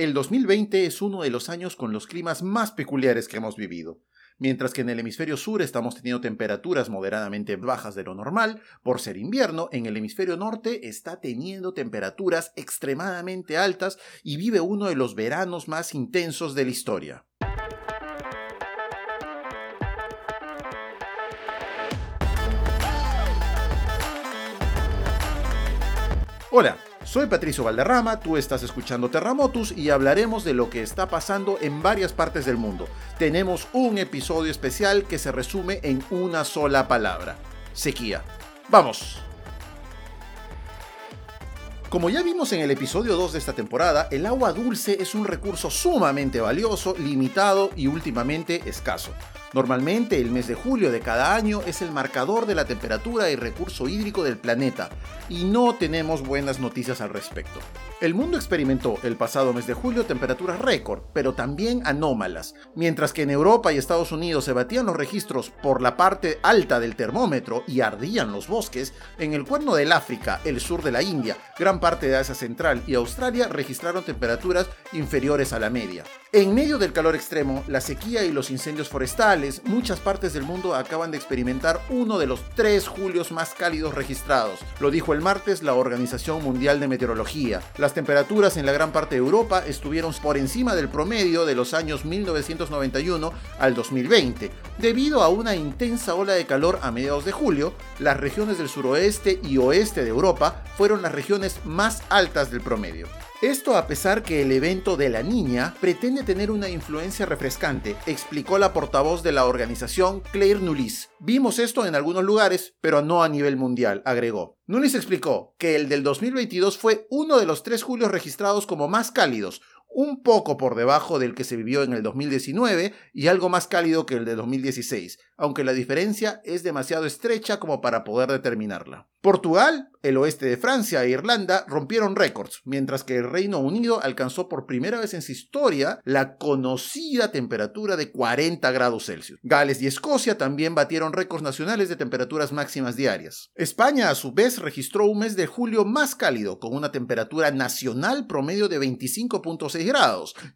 El 2020 es uno de los años con los climas más peculiares que hemos vivido. Mientras que en el hemisferio sur estamos teniendo temperaturas moderadamente bajas de lo normal, por ser invierno, en el hemisferio norte está teniendo temperaturas extremadamente altas y vive uno de los veranos más intensos de la historia. Hola, soy Patricio Valderrama, tú estás escuchando Terramotus y hablaremos de lo que está pasando en varias partes del mundo. Tenemos un episodio especial que se resume en una sola palabra, sequía. ¡Vamos! Como ya vimos en el episodio 2 de esta temporada, el agua dulce es un recurso sumamente valioso, limitado y últimamente escaso. Normalmente el mes de julio de cada año es el marcador de la temperatura y recurso hídrico del planeta, y no tenemos buenas noticias al respecto. El mundo experimentó el pasado mes de julio temperaturas récord, pero también anómalas. Mientras que en Europa y Estados Unidos se batían los registros por la parte alta del termómetro y ardían los bosques, en el cuerno del África, el sur de la India, gran parte de Asia Central y Australia registraron temperaturas inferiores a la media. En medio del calor extremo, la sequía y los incendios forestales, muchas partes del mundo acaban de experimentar uno de los tres julios más cálidos registrados. Lo dijo el martes la Organización Mundial de Meteorología. Las temperaturas en la gran parte de Europa estuvieron por encima del promedio de los años 1991 al 2020. Debido a una intensa ola de calor a mediados de julio, las regiones del suroeste y oeste de Europa fueron las regiones más altas del promedio. Esto a pesar que el evento de la niña pretende tener una influencia refrescante, explicó la portavoz de la organización Claire Nulis. Vimos esto en algunos lugares, pero no a nivel mundial, agregó. Nulis explicó que el del 2022 fue uno de los tres julios registrados como más cálidos, un poco por debajo del que se vivió en el 2019 y algo más cálido que el de 2016, aunque la diferencia es demasiado estrecha como para poder determinarla. Portugal, el oeste de Francia e Irlanda rompieron récords, mientras que el Reino Unido alcanzó por primera vez en su historia la conocida temperatura de 40 grados Celsius. Gales y Escocia también batieron récords nacionales de temperaturas máximas diarias. España, a su vez, registró un mes de julio más cálido, con una temperatura nacional promedio de 25.6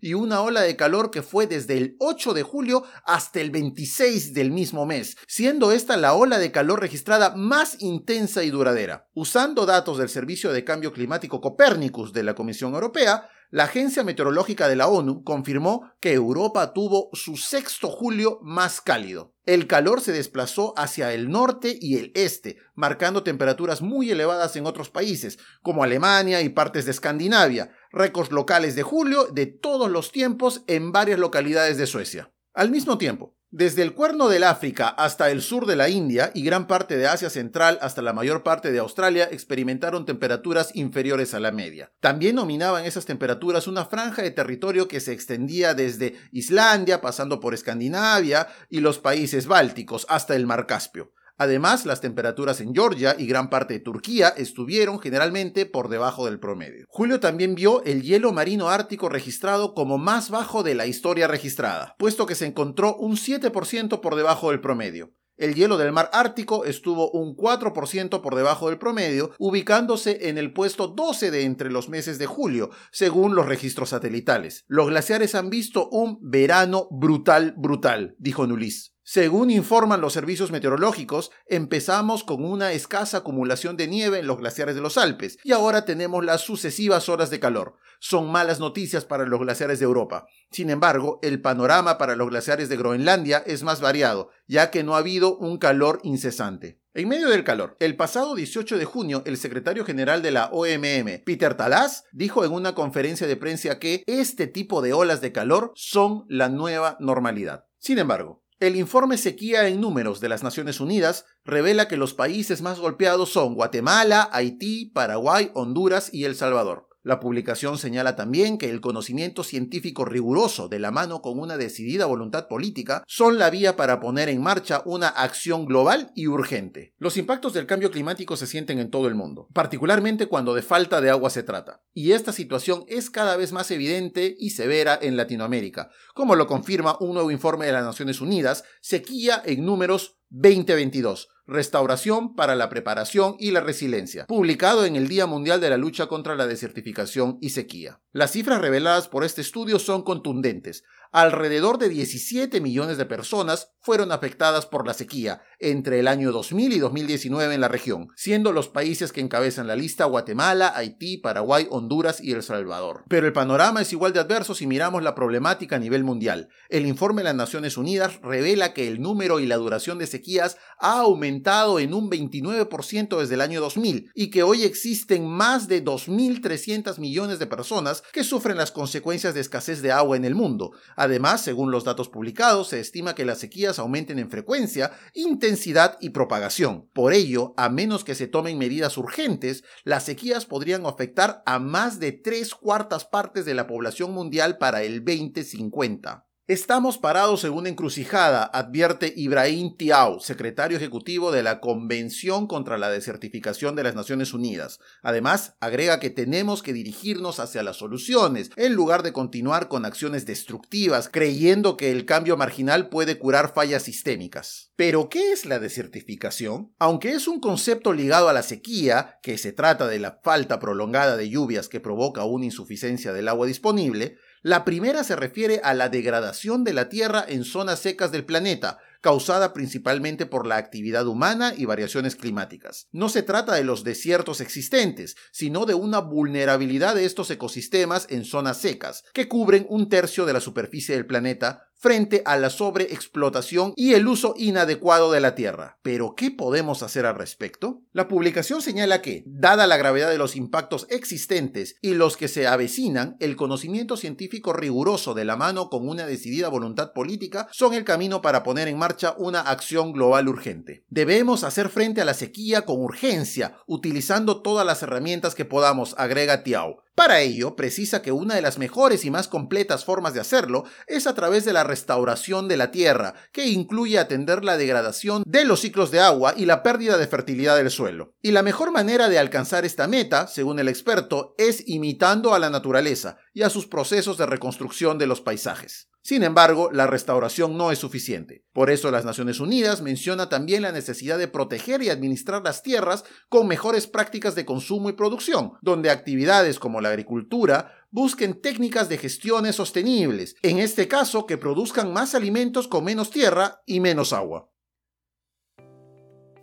y una ola de calor que fue desde el 8 de julio hasta el 26 del mismo mes, siendo esta la ola de calor registrada más intensa y duradera. Usando datos del Servicio de Cambio Climático Copérnicus de la Comisión Europea, la Agencia Meteorológica de la ONU confirmó que Europa tuvo su sexto julio más cálido. El calor se desplazó hacia el norte y el este, marcando temperaturas muy elevadas en otros países, como Alemania y partes de Escandinavia, récords locales de julio de todos los tiempos en varias localidades de Suecia. Al mismo tiempo, desde el cuerno del África hasta el sur de la India y gran parte de Asia Central hasta la mayor parte de Australia experimentaron temperaturas inferiores a la media. También dominaban esas temperaturas una franja de territorio que se extendía desde Islandia, pasando por Escandinavia y los países bálticos hasta el Mar Caspio. Además, las temperaturas en Georgia y gran parte de Turquía estuvieron generalmente por debajo del promedio. Julio también vio el hielo marino ártico registrado como más bajo de la historia registrada, puesto que se encontró un 7% por debajo del promedio. El hielo del mar Ártico estuvo un 4% por debajo del promedio, ubicándose en el puesto 12 de entre los meses de julio, según los registros satelitales. Los glaciares han visto un verano brutal, brutal, dijo Nulis. Según informan los servicios meteorológicos, empezamos con una escasa acumulación de nieve en los glaciares de los Alpes y ahora tenemos las sucesivas horas de calor. Son malas noticias para los glaciares de Europa. Sin embargo, el panorama para los glaciares de Groenlandia es más variado, ya que no ha habido un calor incesante. En medio del calor, el pasado 18 de junio, el secretario general de la OMM, Peter Talas, dijo en una conferencia de prensa que este tipo de olas de calor son la nueva normalidad. Sin embargo, el informe Sequía en Números de las Naciones Unidas revela que los países más golpeados son Guatemala, Haití, Paraguay, Honduras y El Salvador. La publicación señala también que el conocimiento científico riguroso de la mano con una decidida voluntad política son la vía para poner en marcha una acción global y urgente. Los impactos del cambio climático se sienten en todo el mundo, particularmente cuando de falta de agua se trata. Y esta situación es cada vez más evidente y severa en Latinoamérica, como lo confirma un nuevo informe de las Naciones Unidas, Sequía en Números 2022, Restauración para la preparación y la resiliencia, publicado en el Día Mundial de la Lucha contra la Desertificación y Sequía. Las cifras reveladas por este estudio son contundentes. Alrededor de 17 millones de personas fueron afectadas por la sequía entre el año 2000 y 2019 en la región, siendo los países que encabezan la lista Guatemala, Haití, Paraguay, Honduras y El Salvador. Pero el panorama es igual de adverso si miramos la problemática a nivel mundial. El informe de las Naciones Unidas revela que el número y la duración de sequías ha aumentado en un 29% desde el año 2000 y que hoy existen más de 2.300 millones de personas que sufren las consecuencias de escasez de agua en el mundo. Además, según los datos publicados, se estima que las sequías aumenten en frecuencia, intensidad y propagación. Por ello, a menos que se tomen medidas urgentes, las sequías podrían afectar a más de tres cuartas partes de la población mundial para el 2050. Estamos parados en una encrucijada, advierte Ibrahim Tiao, secretario ejecutivo de la Convención contra la Desertificación de las Naciones Unidas. Además, agrega que tenemos que dirigirnos hacia las soluciones, en lugar de continuar con acciones destructivas, creyendo que el cambio marginal puede curar fallas sistémicas. Pero, ¿qué es la desertificación? Aunque es un concepto ligado a la sequía, que se trata de la falta prolongada de lluvias que provoca una insuficiencia del agua disponible, la primera se refiere a la degradación de la Tierra en zonas secas del planeta, causada principalmente por la actividad humana y variaciones climáticas. No se trata de los desiertos existentes, sino de una vulnerabilidad de estos ecosistemas en zonas secas, que cubren un tercio de la superficie del planeta frente a la sobreexplotación y el uso inadecuado de la tierra. Pero, ¿qué podemos hacer al respecto? La publicación señala que, dada la gravedad de los impactos existentes y los que se avecinan, el conocimiento científico riguroso de la mano con una decidida voluntad política son el camino para poner en marcha una acción global urgente. Debemos hacer frente a la sequía con urgencia, utilizando todas las herramientas que podamos, agrega Tiao. Para ello, precisa que una de las mejores y más completas formas de hacerlo es a través de la restauración de la tierra, que incluye atender la degradación de los ciclos de agua y la pérdida de fertilidad del suelo. Y la mejor manera de alcanzar esta meta, según el experto, es imitando a la naturaleza y a sus procesos de reconstrucción de los paisajes. Sin embargo, la restauración no es suficiente. Por eso las Naciones Unidas menciona también la necesidad de proteger y administrar las tierras con mejores prácticas de consumo y producción, donde actividades como la agricultura busquen técnicas de gestiones sostenibles, en este caso que produzcan más alimentos con menos tierra y menos agua.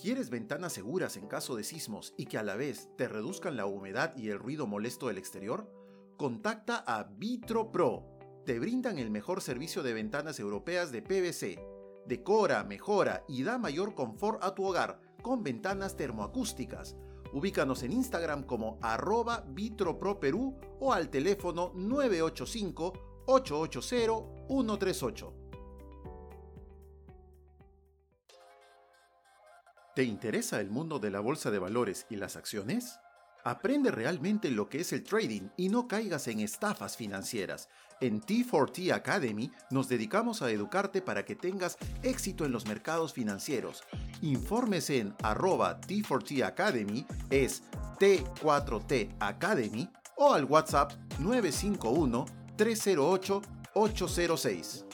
¿Quieres ventanas seguras en caso de sismos y que a la vez te reduzcan la humedad y el ruido molesto del exterior? Contacta a Vitro Pro te brindan el mejor servicio de ventanas europeas de PVC. Decora, mejora y da mayor confort a tu hogar con ventanas termoacústicas. Ubícanos en Instagram como arroba vitroproperú o al teléfono 985-880-138. ¿Te interesa el mundo de la bolsa de valores y las acciones? Aprende realmente lo que es el trading y no caigas en estafas financieras. En T4T Academy nos dedicamos a educarte para que tengas éxito en los mercados financieros. Informes en arroba T4T Academy, es T4T Academy o al WhatsApp 951 308 806.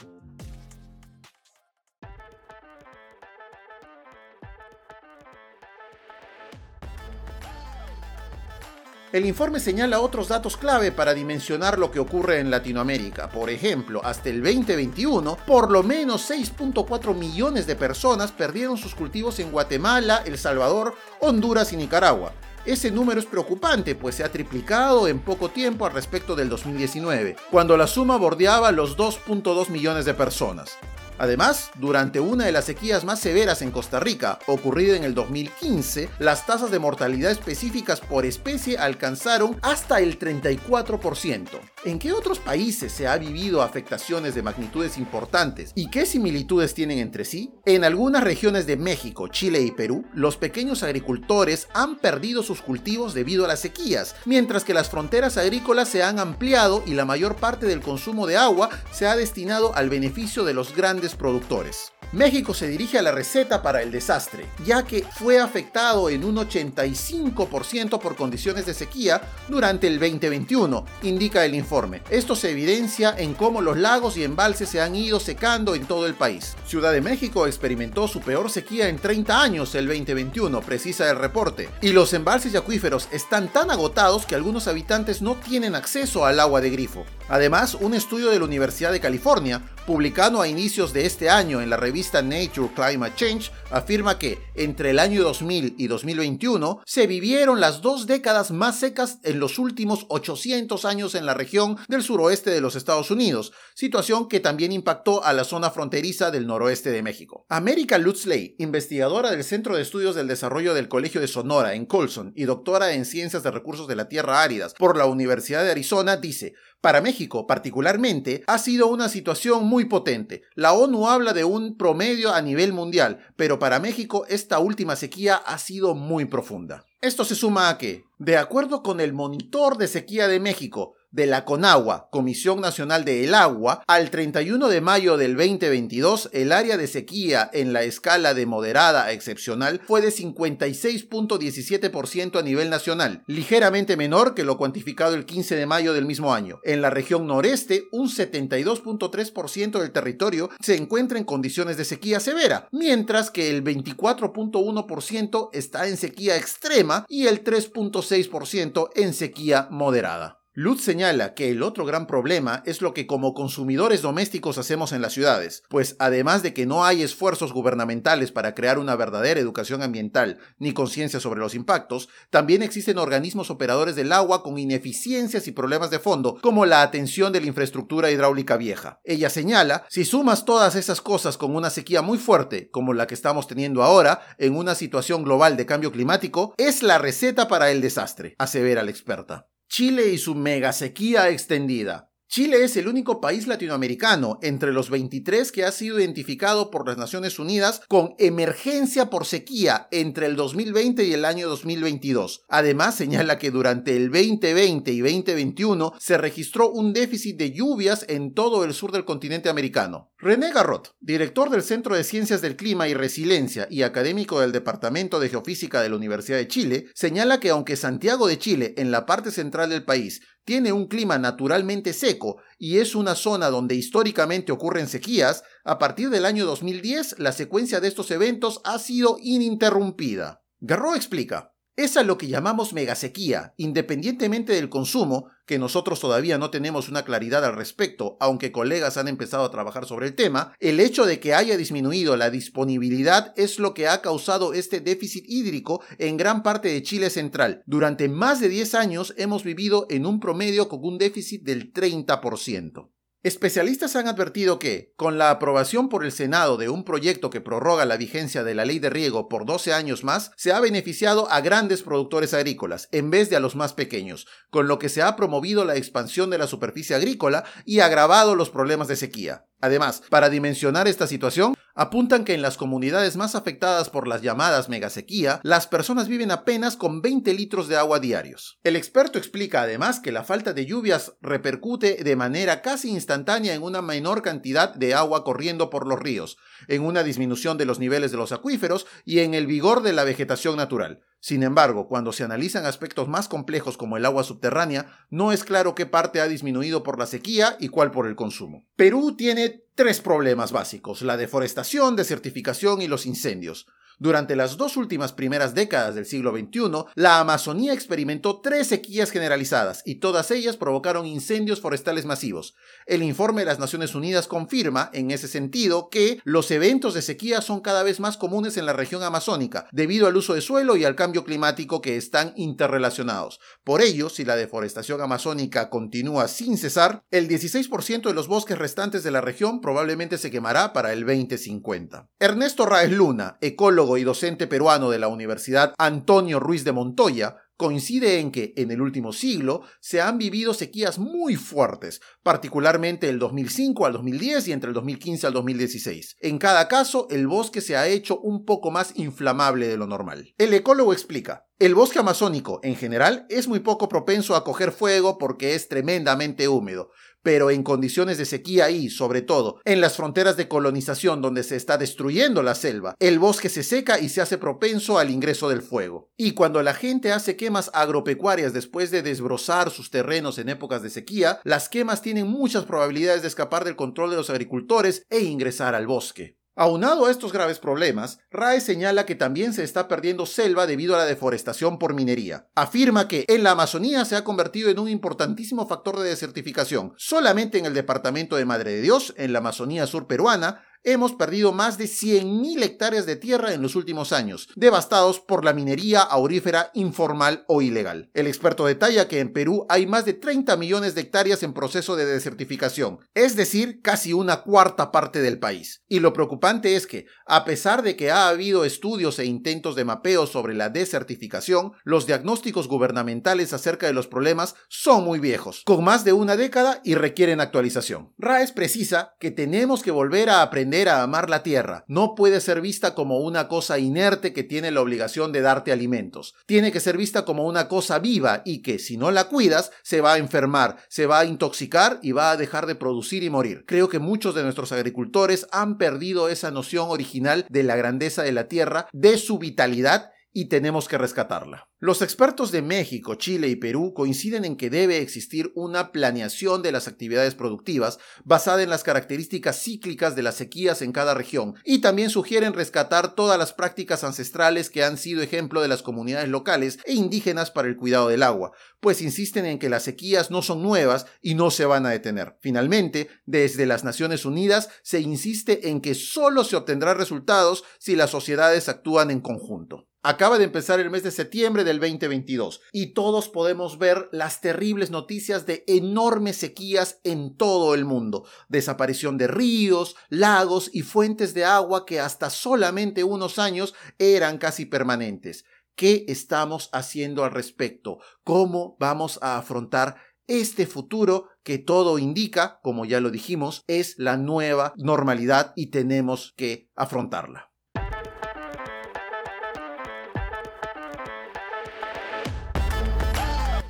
El informe señala otros datos clave para dimensionar lo que ocurre en Latinoamérica. Por ejemplo, hasta el 2021, por lo menos 6.4 millones de personas perdieron sus cultivos en Guatemala, El Salvador, Honduras y Nicaragua. Ese número es preocupante, pues se ha triplicado en poco tiempo al respecto del 2019, cuando la suma bordeaba los 2.2 millones de personas. Además, durante una de las sequías más severas en Costa Rica, ocurrida en el 2015, las tasas de mortalidad específicas por especie alcanzaron hasta el 34%. ¿En qué otros países se ha vivido afectaciones de magnitudes importantes y qué similitudes tienen entre sí? En algunas regiones de México, Chile y Perú, los pequeños agricultores han perdido sus cultivos debido a las sequías, mientras que las fronteras agrícolas se han ampliado y la mayor parte del consumo de agua se ha destinado al beneficio de los grandes productores. México se dirige a la receta para el desastre, ya que fue afectado en un 85% por condiciones de sequía durante el 2021, indica el informe. Esto se evidencia en cómo los lagos y embalses se han ido secando en todo el país. Ciudad de México experimentó su peor sequía en 30 años el 2021, precisa el reporte, y los embalses y acuíferos están tan agotados que algunos habitantes no tienen acceso al agua de grifo. Además, un estudio de la Universidad de California, publicado a inicios de este año en la revista Nature Climate Change, afirma que entre el año 2000 y 2021 se vivieron las dos décadas más secas en los últimos 800 años en la región del suroeste de los Estados Unidos, situación que también impactó a la zona fronteriza del noroeste de México. América Lutzley, investigadora del Centro de Estudios del Desarrollo del Colegio de Sonora en Colson y doctora en Ciencias de Recursos de la Tierra Áridas por la Universidad de Arizona, dice, para México, particularmente, ha sido una situación muy potente. La ONU habla de un promedio a nivel mundial, pero para México esta última sequía ha sido muy profunda. Esto se suma a que, de acuerdo con el Monitor de Sequía de México, de la CONAGUA, Comisión Nacional del Agua, al 31 de mayo del 2022, el área de sequía en la escala de moderada a excepcional fue de 56.17% a nivel nacional, ligeramente menor que lo cuantificado el 15 de mayo del mismo año. En la región noreste, un 72.3% del territorio se encuentra en condiciones de sequía severa, mientras que el 24.1% está en sequía extrema y el 3.6% en sequía moderada. Lutz señala que el otro gran problema es lo que como consumidores domésticos hacemos en las ciudades, pues además de que no hay esfuerzos gubernamentales para crear una verdadera educación ambiental ni conciencia sobre los impactos, también existen organismos operadores del agua con ineficiencias y problemas de fondo, como la atención de la infraestructura hidráulica vieja. Ella señala, si sumas todas esas cosas con una sequía muy fuerte, como la que estamos teniendo ahora, en una situación global de cambio climático, es la receta para el desastre, asevera la experta. Chile y su mega sequía extendida. Chile es el único país latinoamericano entre los 23 que ha sido identificado por las Naciones Unidas con emergencia por sequía entre el 2020 y el año 2022. Además, señala que durante el 2020 y 2021 se registró un déficit de lluvias en todo el sur del continente americano. René Garrot, director del Centro de Ciencias del Clima y Resiliencia y académico del Departamento de Geofísica de la Universidad de Chile, señala que aunque Santiago de Chile, en la parte central del país, tiene un clima naturalmente seco y es una zona donde históricamente ocurren sequías, a partir del año 2010 la secuencia de estos eventos ha sido ininterrumpida. Garro explica, es a lo que llamamos megasequía, independientemente del consumo, que nosotros todavía no tenemos una claridad al respecto, aunque colegas han empezado a trabajar sobre el tema, el hecho de que haya disminuido la disponibilidad es lo que ha causado este déficit hídrico en gran parte de Chile central. Durante más de 10 años hemos vivido en un promedio con un déficit del 30%. Especialistas han advertido que, con la aprobación por el Senado de un proyecto que prorroga la vigencia de la ley de riego por 12 años más, se ha beneficiado a grandes productores agrícolas en vez de a los más pequeños, con lo que se ha promovido la expansión de la superficie agrícola y agravado los problemas de sequía. Además, para dimensionar esta situación, apuntan que en las comunidades más afectadas por las llamadas megasequía, las personas viven apenas con 20 litros de agua diarios. El experto explica además que la falta de lluvias repercute de manera casi instantánea en una menor cantidad de agua corriendo por los ríos, en una disminución de los niveles de los acuíferos y en el vigor de la vegetación natural. Sin embargo, cuando se analizan aspectos más complejos como el agua subterránea, no es claro qué parte ha disminuido por la sequía y cuál por el consumo. Perú tiene tres problemas básicos, la deforestación, desertificación y los incendios. Durante las dos últimas primeras décadas del siglo XXI, la Amazonía experimentó tres sequías generalizadas y todas ellas provocaron incendios forestales masivos. El informe de las Naciones Unidas confirma, en ese sentido, que los eventos de sequía son cada vez más comunes en la región amazónica, debido al uso de suelo y al cambio climático que están interrelacionados. Por ello, si la deforestación amazónica continúa sin cesar, el 16% de los bosques restantes de la región probablemente se quemará para el 2050. Ernesto Raez Luna, ecólogo y docente peruano de la Universidad Antonio Ruiz de Montoya, coincide en que en el último siglo se han vivido sequías muy fuertes, particularmente el 2005 al 2010 y entre el 2015 al 2016. En cada caso, el bosque se ha hecho un poco más inflamable de lo normal. El ecólogo explica, el bosque amazónico, en general, es muy poco propenso a coger fuego porque es tremendamente húmedo, pero en condiciones de sequía y, sobre todo, en las fronteras de colonización donde se está destruyendo la selva, el bosque se seca y se hace propenso al ingreso del fuego. Y cuando la gente hace quemas agropecuarias después de desbrozar sus terrenos en épocas de sequía, las quemas tienen muchas probabilidades de escapar del control de los agricultores e ingresar al bosque. Aunado a estos graves problemas, RAE señala que también se está perdiendo selva debido a la deforestación por minería. Afirma que en la Amazonía se ha convertido en un importantísimo factor de desertificación. Solamente en el departamento de Madre de Dios, en la Amazonía sur peruana, hemos perdido más de 100.000 hectáreas de tierra en los últimos años, devastados por la minería aurífera informal o ilegal. El experto detalla que en Perú hay más de 30 millones de hectáreas en proceso de desertificación, es decir, casi una cuarta parte del país. Y lo preocupante es que, a pesar de que ha habido estudios e intentos de mapeo sobre la desertificación, los diagnósticos gubernamentales acerca de los problemas son muy viejos, con más de una década y requieren actualización. RAES precisa que tenemos que volver a aprender a amar la tierra. No puede ser vista como una cosa inerte que tiene la obligación de darte alimentos. Tiene que ser vista como una cosa viva y que, si no la cuidas, se va a enfermar, se va a intoxicar y va a dejar de producir y morir. Creo que muchos de nuestros agricultores han perdido esa noción original de la grandeza de la tierra, de su vitalidad y tenemos que rescatarla. Los expertos de México, Chile y Perú coinciden en que debe existir una planeación de las actividades productivas basada en las características cíclicas de las sequías en cada región y también sugieren rescatar todas las prácticas ancestrales que han sido ejemplo de las comunidades locales e indígenas para el cuidado del agua, pues insisten en que las sequías no son nuevas y no se van a detener. Finalmente, desde las Naciones Unidas se insiste en que solo se obtendrá resultados si las sociedades actúan en conjunto. Acaba de empezar el mes de septiembre del 2022 y todos podemos ver las terribles noticias de enormes sequías en todo el mundo. Desaparición de ríos, lagos y fuentes de agua que hasta solamente unos años eran casi permanentes. ¿Qué estamos haciendo al respecto? ¿Cómo vamos a afrontar este futuro que todo indica, como ya lo dijimos, es la nueva normalidad y tenemos que afrontarla?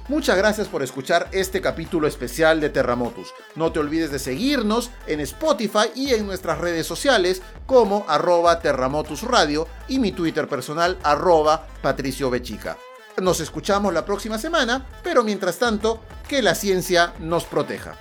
Muchas gracias por escuchar este capítulo especial de Terramotus. No te olvides de seguirnos en Spotify y en nuestras redes sociales como arroba Terramotus Radio y mi Twitter personal arroba Patricio Bechica. Nos escuchamos la próxima semana, pero mientras tanto, que la ciencia nos proteja.